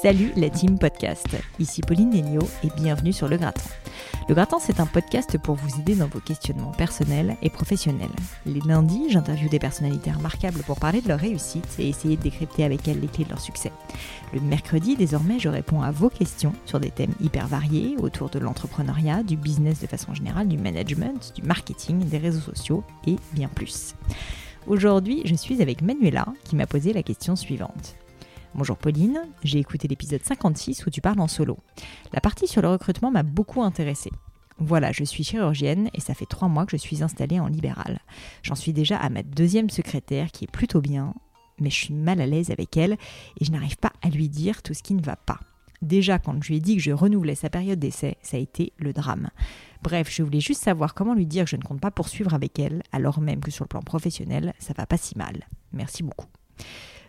Salut la team podcast, ici Pauline Nelio et bienvenue sur Le Gratin. Le Gratin, c'est un podcast pour vous aider dans vos questionnements personnels et professionnels. Les lundis, j'interviewe des personnalités remarquables pour parler de leur réussite et essayer de décrypter avec elles les clés de leur succès. Le mercredi, désormais, je réponds à vos questions sur des thèmes hyper variés autour de l'entrepreneuriat, du business de façon générale, du management, du marketing, des réseaux sociaux et bien plus. Aujourd'hui, je suis avec Manuela qui m'a posé la question suivante. Bonjour Pauline, j'ai écouté l'épisode 56 où tu parles en solo. La partie sur le recrutement m'a beaucoup intéressée. Voilà, je suis chirurgienne et ça fait trois mois que je suis installée en libéral. J'en suis déjà à ma deuxième secrétaire qui est plutôt bien, mais je suis mal à l'aise avec elle et je n'arrive pas à lui dire tout ce qui ne va pas. Déjà, quand je lui ai dit que je renouvelais sa période d'essai, ça a été le drame. Bref, je voulais juste savoir comment lui dire que je ne compte pas poursuivre avec elle, alors même que sur le plan professionnel, ça va pas si mal. Merci beaucoup.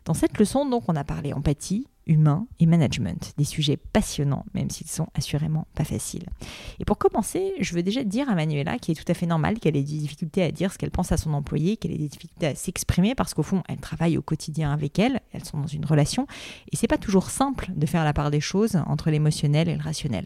Dans cette leçon, donc, on a parlé empathie, humain et management, des sujets passionnants, même s'ils sont assurément pas faciles. Et pour commencer, je veux déjà dire à Manuela qu'il est tout à fait normal qu'elle ait des difficultés à dire ce qu'elle pense à son employé, qu'elle ait des difficultés à s'exprimer, parce qu'au fond, elle travaille au quotidien avec elle, elles sont dans une relation, et c'est pas toujours simple de faire la part des choses entre l'émotionnel et le rationnel.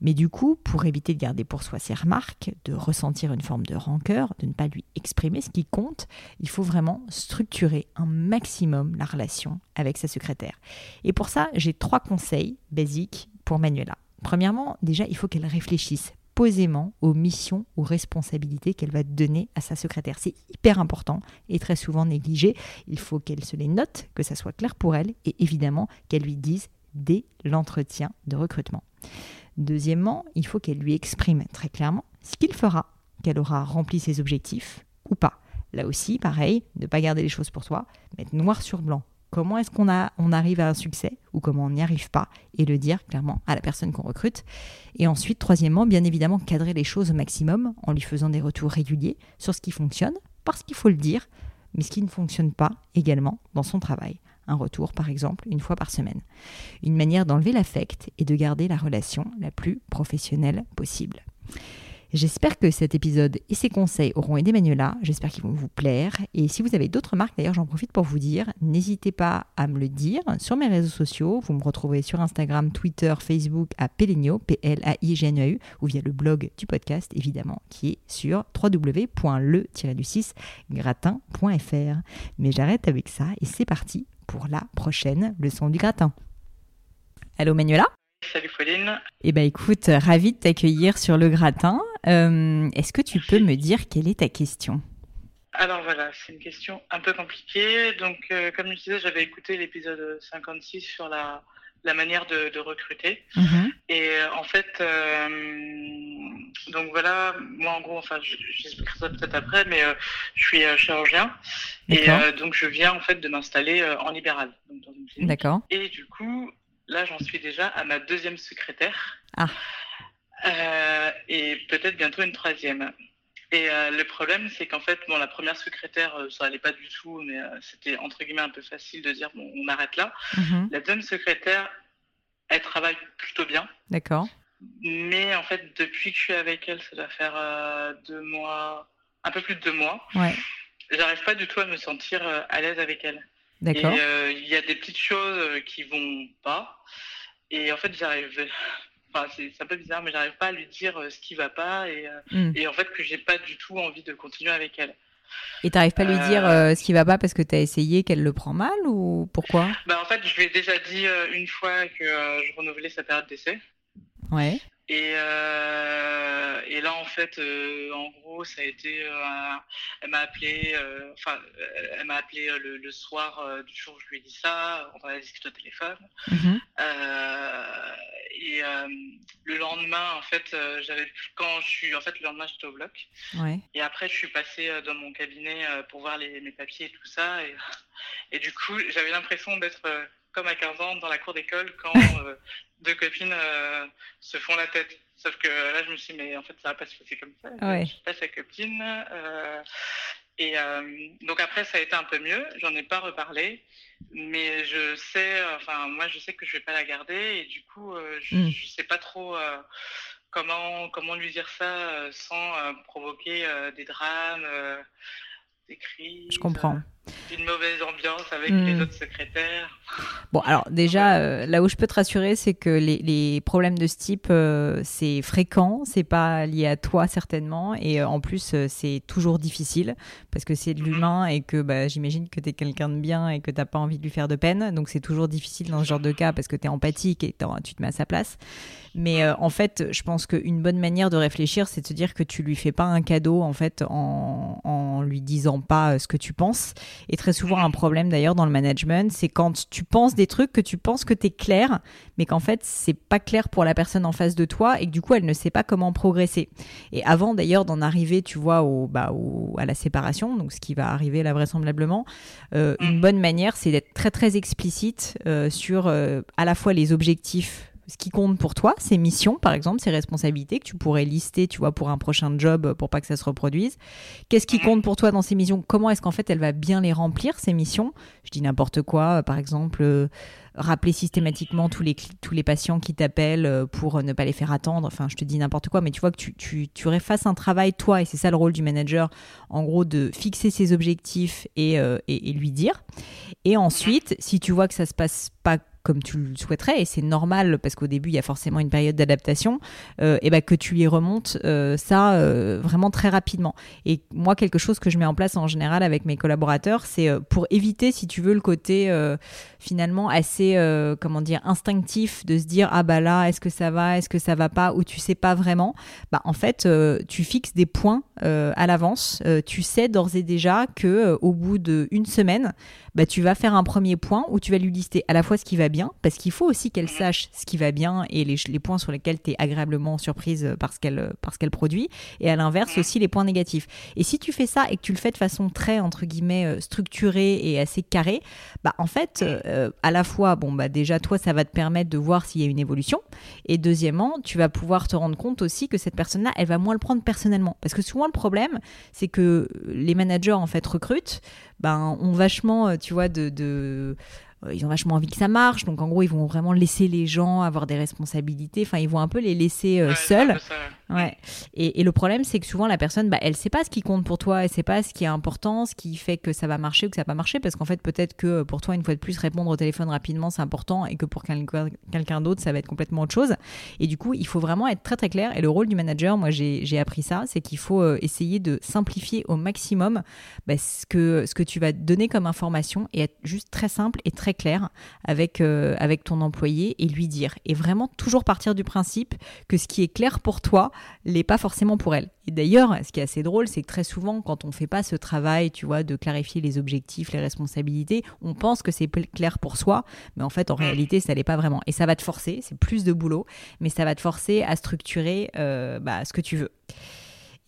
Mais du coup, pour éviter de garder pour soi ses remarques, de ressentir une forme de rancœur, de ne pas lui exprimer ce qui compte, il faut vraiment structurer un maximum la relation avec sa secrétaire. Et pour ça, j'ai trois conseils basiques pour Manuela. Premièrement, déjà, il faut qu'elle réfléchisse posément aux missions ou responsabilités qu'elle va donner à sa secrétaire. C'est hyper important et très souvent négligé. Il faut qu'elle se les note, que ça soit clair pour elle et évidemment qu'elle lui dise dès l'entretien de recrutement. Deuxièmement, il faut qu'elle lui exprime très clairement ce qu'il fera, qu'elle aura rempli ses objectifs ou pas. Là aussi, pareil, ne pas garder les choses pour soi, mettre noir sur blanc. Comment est-ce qu'on on arrive à un succès ou comment on n'y arrive pas et le dire clairement à la personne qu'on recrute. Et ensuite, troisièmement, bien évidemment, cadrer les choses au maximum en lui faisant des retours réguliers sur ce qui fonctionne, parce qu'il faut le dire, mais ce qui ne fonctionne pas également dans son travail un retour par exemple une fois par semaine. Une manière d'enlever l'affect et de garder la relation la plus professionnelle possible. J'espère que cet épisode et ses conseils auront aidé Manuela. J'espère qu'ils vont vous plaire. Et si vous avez d'autres marques, d'ailleurs, j'en profite pour vous dire, n'hésitez pas à me le dire sur mes réseaux sociaux. Vous me retrouvez sur Instagram, Twitter, Facebook à Peligno, P-L-A-I-G-N-E-U, ou via le blog du podcast, évidemment, qui est sur www.le-du6gratin.fr. Mais j'arrête avec ça et c'est parti pour la prochaine leçon du gratin. Allô Manuela? Salut Pauline. Eh bien écoute, ravie de t'accueillir sur le gratin. Euh, est-ce que tu peux me dire quelle est ta question? Alors voilà, c'est une question un peu compliquée. Donc, euh, comme je disais, j'avais écouté l'épisode 56 sur la, la manière de, recruter. Mhm. Et euh, en fait, donc voilà, moi en gros, enfin, j'expliquerai ça peut-être après, mais je suis chirurgien et donc je viens en fait de m'installer en libéral. D'accord. Et du coup, Là, j'en suis déjà à ma deuxième secrétaire. Ah. Euh, et peut-être bientôt une troisième. Et euh, le problème, c'est qu'en fait, bon, la première secrétaire, euh, ça allait pas du tout, mais c'était entre guillemets un peu facile de dire, bon, on arrête là. Mhm. La deuxième secrétaire, elle travaille plutôt bien. D'accord. Mais en fait, depuis que je suis avec elle, ça doit faire deux mois, un peu plus de deux mois. Ouais. J'arrive pas du tout à me sentir à l'aise avec elle. D'accord. Euh, il y a des petites choses euh, qui vont pas. Et en fait, j'arrive. enfin, c'est un peu bizarre, mais j'arrive pas à lui dire ce qui va pas et, mm. et en fait que j'ai pas du tout envie de continuer avec elle. Et t'arrives pas à lui dire ce qui va pas parce que tu as essayé qu'elle le prend mal ou pourquoi? Bah, En fait, je lui ai déjà dit une fois que je renouvelais sa période d'essai. Ouais. Et, euh, et là, en fait, euh, en gros, ça a été, euh, elle m'a appelé, enfin, elle m'a appelé le, le, soir du jour où je lui ai dit ça, on a discuté au téléphone. Mm-hmm. et le lendemain, en fait, j'avais, quand je suis, en fait, le lendemain, j'étais au bloc. Ouais. Et après, je suis passée dans mon cabinet pour voir les, mes papiers et tout ça. Et, et du coup, j'avais l'impression d'être comme à 15 ans dans la cour d'école quand deux copines euh, se font la tête. Sauf que là, je me suis dit, mais en fait, ça va pas se passer comme ça. Ouais. Je suis pas sa copine. Euh, et euh, donc après, ça a été un peu mieux. J'en ai pas reparlé. Mais je sais, enfin, moi, je sais que je vais pas la garder. Et du coup, je, mm. je sais pas trop comment, comment lui dire ça sans provoquer des drames, des cris. Je comprends une mauvaise ambiance avec les hmm. autres secrétaires. Bon, alors déjà, euh, là où je peux te rassurer, c'est que les, les, problèmes de ce type, euh, c'est fréquent, c'est pas lié à toi certainement, et euh, en plus, c'est toujours difficile parce que c'est de mhm. l'humain et que bah, j'imagine que tu es quelqu'un de bien et que t'as pas envie de lui faire de peine, donc c'est toujours difficile dans ce genre de cas parce que tu es empathique et tu te mets à sa place. Mais en fait, je pense qu'une bonne manière de réfléchir, c'est de se dire que tu lui fais pas un cadeau en fait en, en lui disant pas ce que tu penses et très souvent un problème d'ailleurs dans le management, c'est quand tu penses des trucs que tu penses que tu es clair, mais qu'en fait c'est pas clair pour la personne en face de toi et que du coup elle ne sait pas comment progresser. Et avant d'ailleurs d'en arriver, tu vois, au, bah, à la séparation, donc ce qui va arriver là vraisemblablement, euh, une bonne manière c'est d'être très très explicite euh, sur euh, à la fois les objectifs ce qui compte pour toi, ces missions, par exemple, ces responsabilités que tu pourrais lister, tu vois, pour un prochain job, pour pas que ça se reproduise. Qu'est-ce qui compte pour toi dans ces missions? Comment est-ce qu'en fait elle va bien les remplir, ces missions? Je dis n'importe quoi, euh, par exemple, euh, rappeler systématiquement tous les, tous les patients qui t'appellent euh, pour ne pas les faire attendre. Enfin, je te dis n'importe quoi, mais tu vois que tu, tu, tu un travail, toi, et c'est ça le rôle du manager, en gros, de fixer ses objectifs et, et, et lui dire. Et ensuite, si tu vois que ça se passe pas comme tu le souhaiterais, et c'est normal parce qu'au début il y a forcément une période d'adaptation, euh, et ben que tu y remontes euh, ça euh, vraiment très rapidement. Et moi quelque chose que je mets en place en général avec mes collaborateurs, c'est pour éviter si tu veux le côté finalement assez comment dire instinctif de se dire ah bah là est-ce que ça va, est-ce que ça va pas, ou tu sais pas vraiment. Bah en fait tu fixes des points à l'avance, tu sais d'ores et déjà que au bout d'une semaine bah, tu vas faire un premier point où tu vas lui lister à la fois ce qui va bien, parce qu'il faut aussi qu'elle sache ce qui va bien et les, les points sur lesquels tu es agréablement surprise parce qu'elle parce qu'elle produit, et à l'inverse aussi les points négatifs. Et si tu fais ça et que tu le fais de façon très entre guillemets euh, structurée et assez carrée, bah en fait euh, à la fois bon bah déjà toi ça va te permettre de voir s'il y a une évolution, et deuxièmement tu vas pouvoir te rendre compte aussi que cette personne-là elle va moins le prendre personnellement, parce que souvent le problème c'est que les managers en fait recrutent ben, ont vachement, euh, tu vois, de, de euh, ils ont vachement envie que ça marche. Donc en gros, ils vont vraiment laisser les gens avoir des responsabilités. Enfin, ils vont un peu les laisser euh, seuls. Ouais. Et, le problème, c'est que souvent la personne, bah, elle sait pas ce qui compte pour toi, elle sait pas ce qui est important, ce qui fait que ça va marcher ou que ça va pas marcher, parce qu'en fait, peut-être que pour toi, une fois de plus, répondre au téléphone rapidement, c'est important, et que pour quelqu'un d'autre, ça va être complètement autre chose. Et du coup, il faut vraiment être très très clair. Et le rôle du manager, moi, j'ai appris ça, c'est qu'il faut euh, essayer de simplifier au maximum bah, ce que ce que tu vas donner comme information et être juste très simple et très clair avec, euh, avec ton employé et lui dire. Et vraiment toujours partir du principe que ce qui est clair pour toi l'est pas forcément pour elle. Et d'ailleurs, ce qui est assez drôle, c'est que très souvent, quand on fait pas ce travail, tu vois, de clarifier les objectifs, les responsabilités, on pense que c'est clair pour soi, mais en fait, en réalité, ça l'est pas vraiment. Et ça va te forcer, c'est plus de boulot, mais ça va te forcer à structurer euh, bah, ce que tu veux.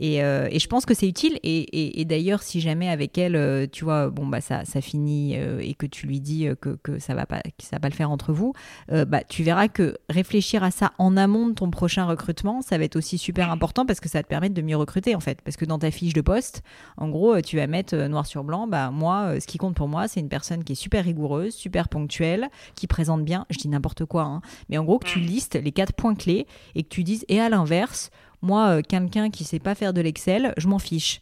Euh, et, je pense que c'est utile. Et, d'ailleurs, si jamais avec elle, euh, tu vois, bon, bah, ça, ça finit euh, et que tu lui dis que, que ça va pas, que ça va pas le faire entre vous, bah, tu verras que réfléchir à ça en amont de ton prochain recrutement, ça va être aussi super important parce que ça va te permettre de mieux recruter, en fait. Parce que dans ta fiche de poste, en gros, tu vas mettre noir sur blanc, bah, moi, ce qui compte pour moi, c'est une personne qui est super rigoureuse, super ponctuelle, qui présente bien, je dis n'importe quoi, hein, mais en gros, que tu listes les quatre points clés et que tu dises, et à l'inverse, moi, euh, quelqu'un qui sait pas faire de l'Excel, je m'en fiche.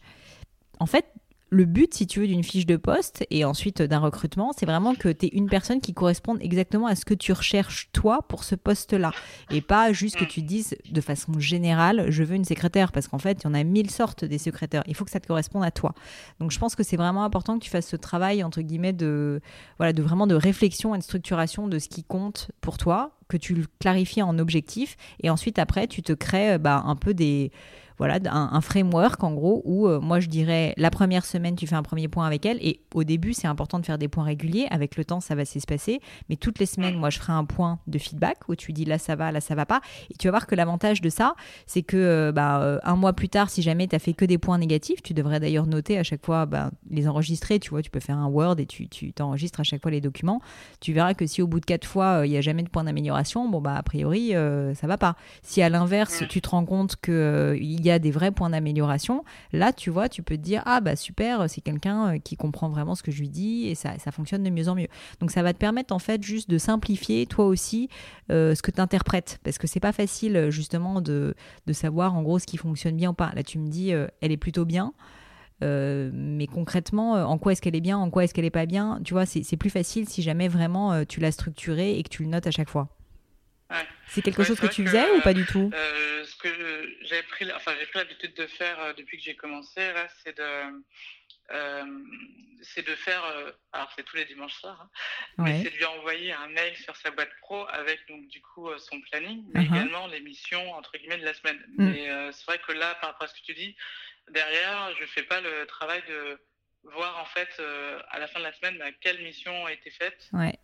En fait, le but, si tu veux, d'une fiche de poste et ensuite d'un recrutement, c'est vraiment que tu es une personne qui corresponde exactement à ce que tu recherches toi pour ce poste-là. Et pas juste que tu dises de façon générale, je veux une secrétaire, parce qu'en fait, il y en a mille sortes des secrétaires. Il faut que ça te corresponde à toi. Donc je pense que c'est vraiment important que tu fasses ce travail, entre guillemets, de, voilà, de vraiment de réflexion et de structuration de ce qui compte pour toi, que tu le clarifies en objectif, et ensuite après, tu te crées bah, un peu des voilà, un, framework en gros où euh, moi je dirais la première semaine tu fais un premier point avec elle et au début c'est important de faire des points réguliers. Avec le temps ça va s'espacer, mais toutes les semaines moi je ferai un point de feedback où tu dis là ça va, là ça va pas. Et tu vas voir que l'avantage de ça c'est que euh, bah, euh, un mois plus tard si jamais tu as fait que des points négatifs, tu devrais d'ailleurs noter à chaque fois bah, les enregistrer. Tu vois, tu peux faire un Word et tu t'enregistres à chaque fois les documents. Tu verras que si au bout de quatre fois il n'y a jamais de point d'amélioration, bon bah a priori ça va pas. Si à l'inverse tu te rends compte que il y a des vrais points d'amélioration, là, tu vois, tu peux te dire, ah bah super, c'est quelqu'un euh, qui comprend vraiment ce que je lui dis et ça, ça fonctionne de mieux en mieux. Donc ça va te permettre en fait juste de simplifier toi aussi euh, ce que tu interprètes, parce que c'est pas facile justement de, de, savoir en gros ce qui fonctionne bien ou pas. Là, tu me dis, euh, elle est plutôt bien. mais concrètement, en quoi est-ce qu'elle est bien, en quoi est-ce qu'elle est pas bien, tu vois, c'est plus facile si jamais vraiment tu l'as structuré et que tu le notes à chaque fois. C'est quelque chose que tu faisais ou pas du tout? euh, Ce que j'ai pris, enfin j'ai pris l'habitude de faire euh, depuis que j'ai commencé là, c'est de euh, c'est de faire, alors c'est tous les dimanches soirs, hein, mais c'est de lui envoyer un mail sur sa boîte pro avec donc du coup son planning, mais uh-huh. également les missions entre guillemets de la semaine. Mm. Mais c'est vrai que là, par rapport à ce que tu dis, derrière, je fais pas le travail de voir en fait à la fin de la semaine bah, quelle mission a été faite. Ouais.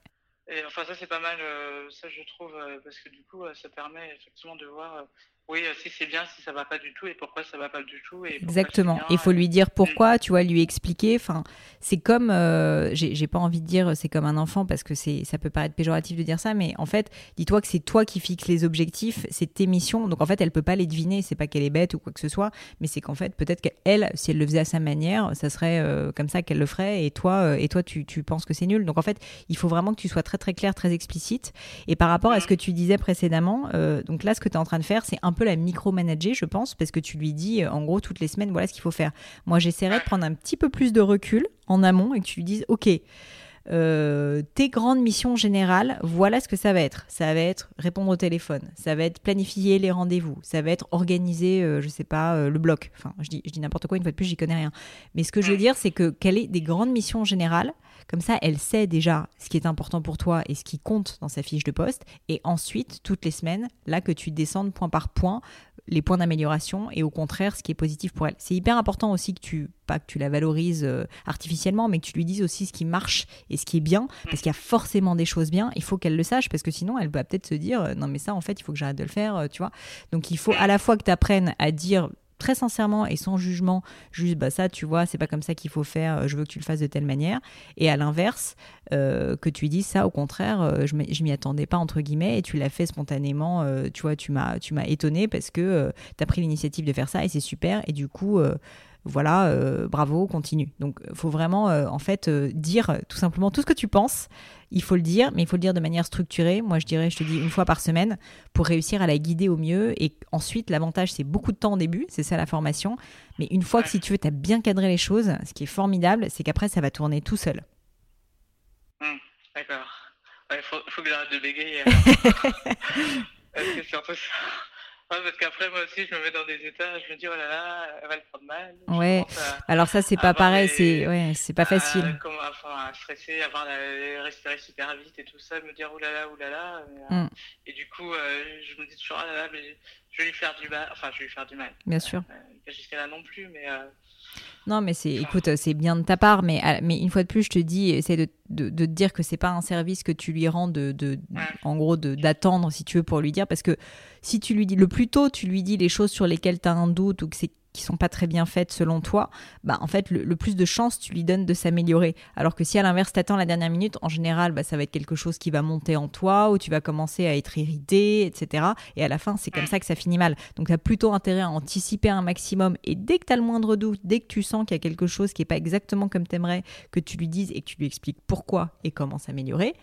Et enfin, ça, c'est pas mal, euh, ça, je trouve, euh, parce que du coup, euh, ça permet effectivement de voir oui, euh, si c'est bien, si ça va pas du tout, et pourquoi ça va pas du tout. Et Exactement. Il faut lui dire pourquoi, tu vois, lui expliquer. Enfin, c'est comme, euh, j'ai pas envie de dire c'est comme un enfant parce que c'est, ça peut paraître péjoratif de dire ça, mais en fait, dis-toi que c'est toi qui fixes les objectifs, c'est tes missions. Donc en fait, elle peut pas les deviner. C'est pas qu'elle est bête ou quoi que ce soit, mais c'est qu'en fait, peut-être qu'elle, si elle le faisait à sa manière, ça serait euh, comme ça qu'elle le ferait, et toi, et toi, tu, tu penses que c'est nul. Donc en fait, il faut vraiment que tu sois très très clair, très explicite. Et par rapport à ce que tu disais précédemment, donc là, ce que tu es en train de faire, c'est un un peu la micromanager, je pense, parce que tu lui dis euh, en gros toutes les semaines, voilà ce qu'il faut faire. Moi, j'essaierai de prendre un petit peu plus de recul en amont et que tu lui dises, ok. Euh, tes grandes missions générales, voilà ce que ça va être. Ça va être répondre au téléphone, ça va être planifier les rendez-vous, ça va être organiser, euh, je sais pas, le bloc. Enfin, je dis, je dis n'importe quoi, une fois de plus, j'y connais rien. Mais ce que je veux dire, c'est que quelle est des grandes missions générales comme ça, elle sait déjà ce qui est important pour toi et ce qui compte dans sa fiche de poste. Et ensuite, toutes les semaines, là que tu descendes point par point les points d'amélioration et au contraire ce qui est positif pour elle. C'est hyper important aussi que tu pas que tu la valorises euh, artificiellement mais que tu lui dises aussi ce qui marche et ce qui est bien parce qu'il y a forcément des choses bien, il faut qu'elle le sache parce que sinon elle va peut-être se dire euh, non mais ça en fait, il faut que j'arrête de le faire, euh, tu vois. Donc il faut à la fois que tu apprennes à dire très sincèrement et sans jugement, juste bah ça tu vois, c'est pas comme ça qu'il faut faire, euh, je veux que tu le fasses de telle manière. Et à l'inverse, euh, que tu dis ça au contraire, euh, je m'y attendais pas entre guillemets et tu l'as fait spontanément, tu vois, tu m'as étonné parce que tu as pris l'initiative de faire ça et c'est super et du coup voilà, euh, bravo, continue. Donc, il faut vraiment, euh, en fait, euh, dire tout simplement tout ce que tu penses. Il faut le dire, mais il faut le dire de manière structurée. Moi, je dirais, je te dis une fois par semaine pour réussir à la guider au mieux. Et ensuite, l'avantage, c'est beaucoup de temps au début, c'est ça la formation. Mais une fois que, si tu veux, tu as bien cadré les choses, ce qui est formidable, c'est qu'après, ça va tourner tout seul. Mmh, d'accord. Il faut, que j'arrête de bégayer. c'est surtout ça parce qu'après, moi aussi, je me mets dans des états, je me dis, oh là là, elle va le prendre mal. Ouais, alors ça, c'est pas pareil, c'est ouais, pas facile. À, enfin, à stresser, avoir la, respirer super vite et tout ça, me dire, oh là là, oh là là. Mm. Et du coup, euh, je me dis toujours, oh là là, mais je vais lui faire du mal. Enfin, je vais lui faire du mal. Bien sûr. Euh, jusqu'à là non plus, mais. Euh, non, mais c'est, écoute, c'est bien de ta part, mais, mais une fois de plus, je te dis, essaie de, de, de te dire que c'est pas un service que tu lui rends de, de en gros, d'attendre si tu veux pour lui dire, parce que si tu lui dis le plus tôt, tu lui dis les choses sur lesquelles tu as un doute ou que c'est qui sont pas très bien faites selon toi, bah en fait le, plus de chances tu lui donnes de s'améliorer. Alors que si à l'inverse t'attends la dernière minute, en général bah, ça va être quelque chose qui va monter en toi ou tu vas commencer à être irrité, etc. Et à la fin c'est comme ça que ça finit mal. Donc tu as plutôt intérêt à anticiper un maximum et dès que tu as le moindre doute, dès que tu sens qu'il y a quelque chose qui est pas exactement comme t'aimerais, que tu lui dises et que tu lui expliques pourquoi et comment s'améliorer,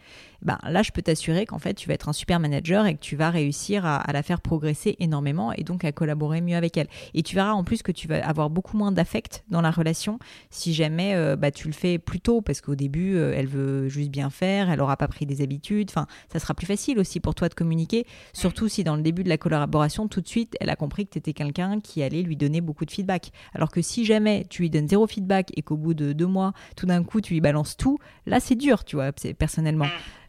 bah là je peux t'assurer qu'en fait tu vas être un super manager et que tu vas réussir à, à la faire progresser énormément et donc à collaborer mieux avec elle. Et tu verras en plus plus que tu vas avoir beaucoup moins d'affect dans la relation si jamais euh, bah, tu le fais plus tôt, parce qu'au début, euh, elle veut juste bien faire, elle aura pas pris des habitudes. Enfin, ça sera plus facile aussi pour toi de communiquer, surtout si dans le début de la collaboration, tout de suite, elle a compris que tu étais quelqu'un qui allait lui donner beaucoup de feedback. Alors que si jamais tu lui donnes zéro feedback et qu'au bout de deux mois, tout d'un coup, tu lui balances tout, là, c'est dur, tu vois, personnellement.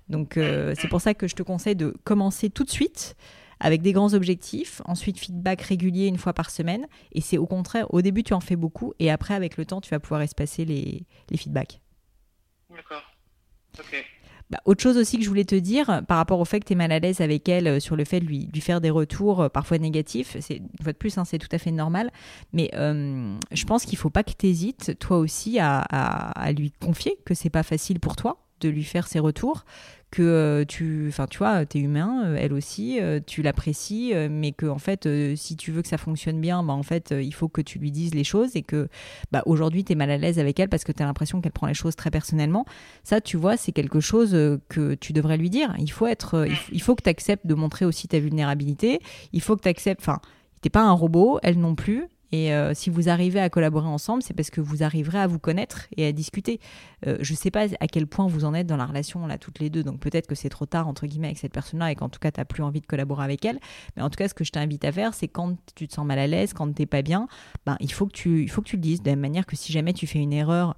Donc, euh, c'est pour ça que je te conseille de commencer tout de suite avec des grands objectifs, ensuite feedback régulier une fois par semaine, et c'est au contraire, au début tu en fais beaucoup, et après avec le temps tu vas pouvoir espacer les, les feedbacks. D'accord. Ok. Bah, autre chose aussi que je voulais te dire par rapport au fait que tu es mal à l'aise avec elle euh, sur le fait de lui, lui faire des retours euh, parfois négatifs, c'est une fois de plus, hein, c'est tout à fait normal, mais euh, je pense qu'il faut pas que tu hésites toi aussi à, à, à, lui confier que c'est pas facile pour toi de lui faire ses retours, que euh, tu, enfin, tu vois, t'es humain, euh, elle aussi, euh, tu l'apprécies, mais que en fait, si tu veux que ça fonctionne bien, bah, en fait, il faut que tu lui dises les choses et que bah, aujourd'hui, t'es mal à l'aise avec elle parce que t'as l'impression qu'elle prend les choses très personnellement. Ça, tu vois, c'est quelque chose que tu devrais lui dire. Il faut être, il faut que tu acceptes de montrer aussi ta vulnérabilité. Il faut que tu acceptes, enfin, t'es pas un robot, elle non plus. Et euh, si vous arrivez à collaborer ensemble, c'est parce que vous arriverez à vous connaître et à discuter. Euh, je ne sais pas à quel point vous en êtes dans la relation là toutes les deux, donc peut-être que c'est trop tard entre guillemets avec cette personne-là et qu'en tout cas tu n'as plus envie de collaborer avec elle. Mais en tout cas, ce que je t'invite à faire, c'est quand tu te sens mal à l'aise, quand tu n'es pas bien, ben, il, faut que tu, il faut que tu le dises. De la même manière que si jamais tu fais une erreur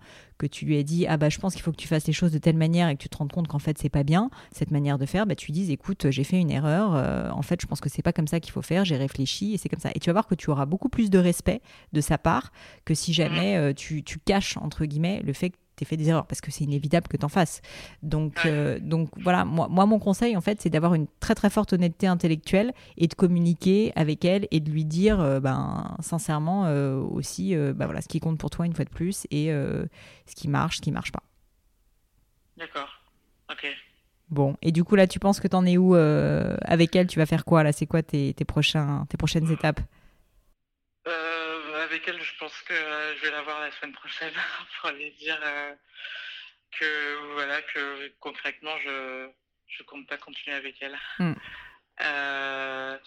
que tu lui as dit ah bah je pense qu'il faut que tu fasses les choses de telle manière et que tu te rends compte qu'en fait c'est pas bien cette manière de faire bah tu lui dis écoute j'ai fait une erreur euh, en fait je pense que c'est pas comme ça qu'il faut faire j'ai réfléchi et c'est comme ça. Et tu vas voir que tu auras beaucoup plus de respect de sa part que si jamais euh, tu, tu caches entre guillemets le fait que tu fait des erreurs parce que c'est inévitable que tu en fasses. Donc, euh, donc voilà, moi, moi, mon conseil, en fait, c'est d'avoir une très très forte honnêteté intellectuelle et de communiquer avec elle et de lui dire, euh, ben, sincèrement, euh, aussi, ben, voilà, ce qui compte pour toi une fois de plus et ce qui marche, ce qui marche pas. D'accord. Ok. Bon, et du coup, là, tu penses que tu en es où avec elle? Tu vas faire quoi Là, c'est quoi tes, tes, prochains, tes prochaines étapes? Avec elle, je pense que euh, je vais la voir la semaine prochaine pour lui dire euh, que voilà que concrètement je je compte pas continuer avec elle. Hmm. Euh,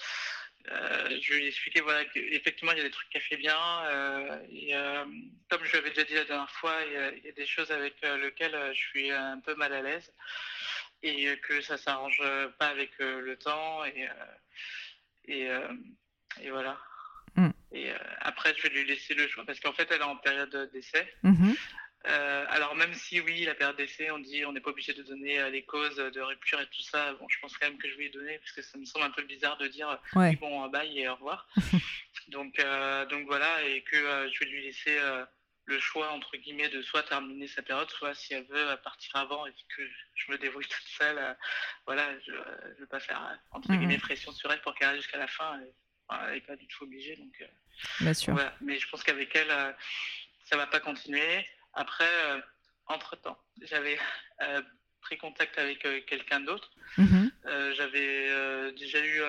je vais lui expliquer voilà qu'effectivement il y a des trucs qu'elle fait bien et comme je l'avais déjà dit la dernière fois il y, a, des choses avec lesquelles je suis un peu mal à l'aise et que ça s'arrange pas avec le temps et et, et voilà. Mm. Et euh, après, je vais lui laisser le choix parce qu'en fait, elle est en période d'essai. Mm-hmm. Euh, alors même si oui, la période d'essai, on dit on n'est pas obligé de donner euh, les causes de rupture et tout ça, bon, je pense quand même que je vais lui donner parce que ça me semble un peu bizarre de dire bon bye et au revoir. donc donc voilà et que je vais lui laisser le choix entre guillemets de soit terminer sa période, soit si elle veut partir avant et que je me débrouille toute seule, voilà, je ne veux pas faire entre mm-hmm. guillemets pression sur elle pour qu'elle arrive jusqu'à la fin elle n'est pas du tout obligée. Donc, euh, Bien sûr. Mais je pense qu'avec elle, euh, ça ne va pas continuer. Après, euh, entre-temps, j'avais pris contact avec quelqu'un d'autre. Mhm. J'avais déjà eu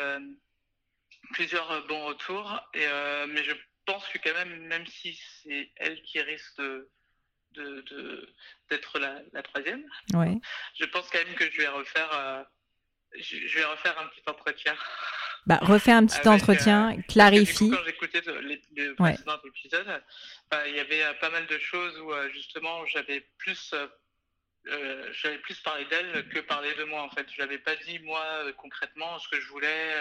plusieurs bons retours, et, mais je pense que quand même, même si c'est elle qui risque de d'être la, la, troisième. Ouais. Je pense quand même que je vais refaire, je vais refaire un petit entretien bah, refais un petit entretien, euh, clarifie. quand j'écoutais les, les précédents épisodes, bah, il y avait euh, pas mal de choses où euh, justement j'avais plus euh, j'avais plus parlé d'elle que parlé de moi en fait. Je n'avais pas dit moi concrètement ce que je voulais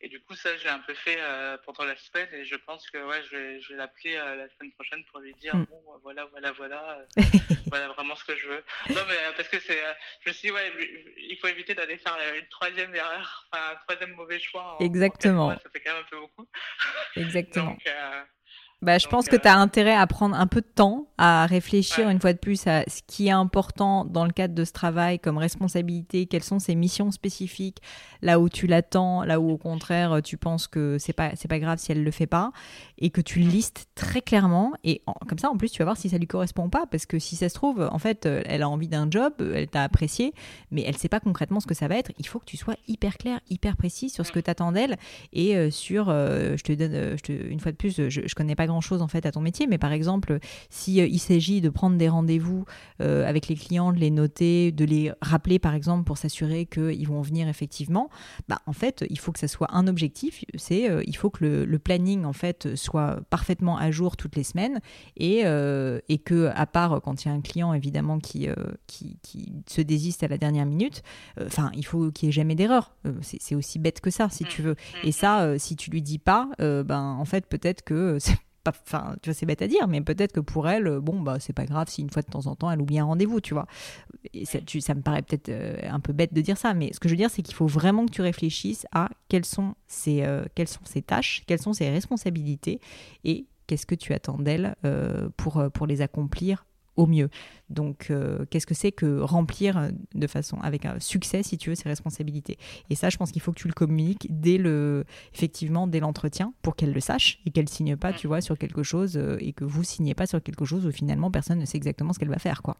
et du coup ça j'ai un peu fait pendant la semaine et je pense que ouais je vais, je vais l'appeler la semaine prochaine pour lui dire mm. bon voilà voilà voilà voilà vraiment ce que je veux. Non mais parce que c'est je me suis dit ouais il faut éviter d'aller faire une troisième erreur, enfin, un troisième mauvais choix. Exactement. ça fait quand même un peu beaucoup. Exactement. Donc, bah, je pense que tu as intérêt à prendre un peu de temps à réfléchir une fois de plus à ce qui est important dans le cadre de ce travail comme responsabilité, quelles sont ses missions spécifiques, là où tu l'attends, là où au contraire tu penses que c'est pas c'est pas grave si elle le fait pas et que tu listes très clairement et comme ça en plus tu vas voir si ça lui correspond pas parce que si ça se trouve en fait elle a envie d'un job, elle t'a apprécié mais elle sait pas concrètement ce que ça va être, il faut que tu sois hyper clair, hyper précis sur ce que tu attends d'elle et euh, sur euh, je te donne euh, je te, une fois de plus je, je connais pas pas grand-chose en fait à ton métier, mais par exemple, si il s'agit de prendre des rendez-vous avec les clients, de les noter, de les rappeler par exemple pour s'assurer qu'ils vont venir effectivement, bah en fait, il faut que ça soit un objectif. C'est il faut que le, le, planning en fait soit parfaitement à jour toutes les semaines et et que à part quand il y a un client évidemment qui qui, qui se désiste à la dernière minute, enfin il faut qu'il n'y ait jamais d'erreur. c'est aussi bête que ça si tu veux. Et ça, si tu lui dis pas, ben en fait peut-être que enfin, tu vois, c'est bête à dire, mais peut-être que pour elle, bon, bah, c'est pas grave si une fois de temps en temps elle oublie un rendez-vous, tu vois. Ça, me paraît peut-être euh, un peu bête de dire ça, mais ce que je veux dire, c'est qu'il faut vraiment que tu réfléchisses à quelles sont ses, euh, tâches, quelles sont ses responsabilités et qu'est-ce que tu attends d'elle euh, pour, pour les accomplir au mieux. Donc, euh, qu'est-ce que c'est que remplir euh, de façon avec un succès, si tu veux, ses responsabilités? Et ça, je pense qu'il faut que tu le communiques dès le, effectivement, dès l'entretien, pour qu'elle le sache et qu'elle signe pas, tu vois, sur quelque chose euh, et que vous signez pas sur quelque chose où finalement personne ne sait exactement ce qu'elle va faire, quoi.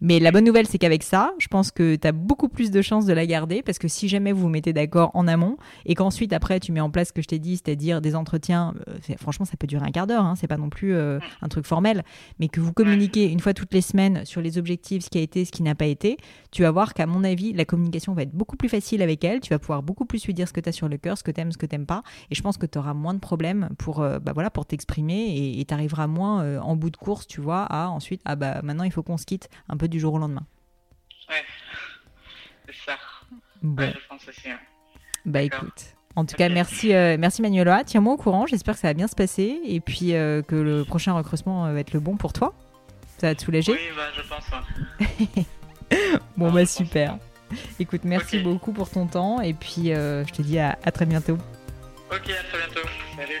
Mais la bonne nouvelle, c'est qu'avec ça, je pense que tu as beaucoup plus de chances de la garder parce que si jamais vous vous mettez d'accord en amont et qu'ensuite, après, tu mets en place ce que je t'ai dit, c'est-à-dire des entretiens, euh, franchement, ça peut durer un quart d'heure, hein, c'est pas non plus euh, un truc formel, mais que vous communiquez une fois toutes les semaines sur les objectifs, ce qui a été, ce qui n'a pas été, tu vas voir qu'à mon avis, la communication va être beaucoup plus facile avec elle, tu vas pouvoir beaucoup plus lui dire ce que tu as sur le cœur, ce que tu aimes, ce que tu pas, et je pense que tu auras moins de problèmes pour, euh, bah voilà, pour t'exprimer et tu arriveras moins en bout de course, tu vois, à ensuite, ah bah maintenant, il faut qu'on se quitte un peu du jour au lendemain. Ouais, c'est ça. je pense aussi. Bah écoute. En tout cas, merci, euh, merci Manuela. Tiens-moi au courant. J'espère que ça va bien se passer et puis euh, que le prochain recrutement euh, va être le bon pour toi. Ça va te soulager Oui, bah, je pense. bon, bah super. Écoute, merci beaucoup pour ton temps et puis je te dis à, à très bientôt. Ok, à très bientôt. Salut.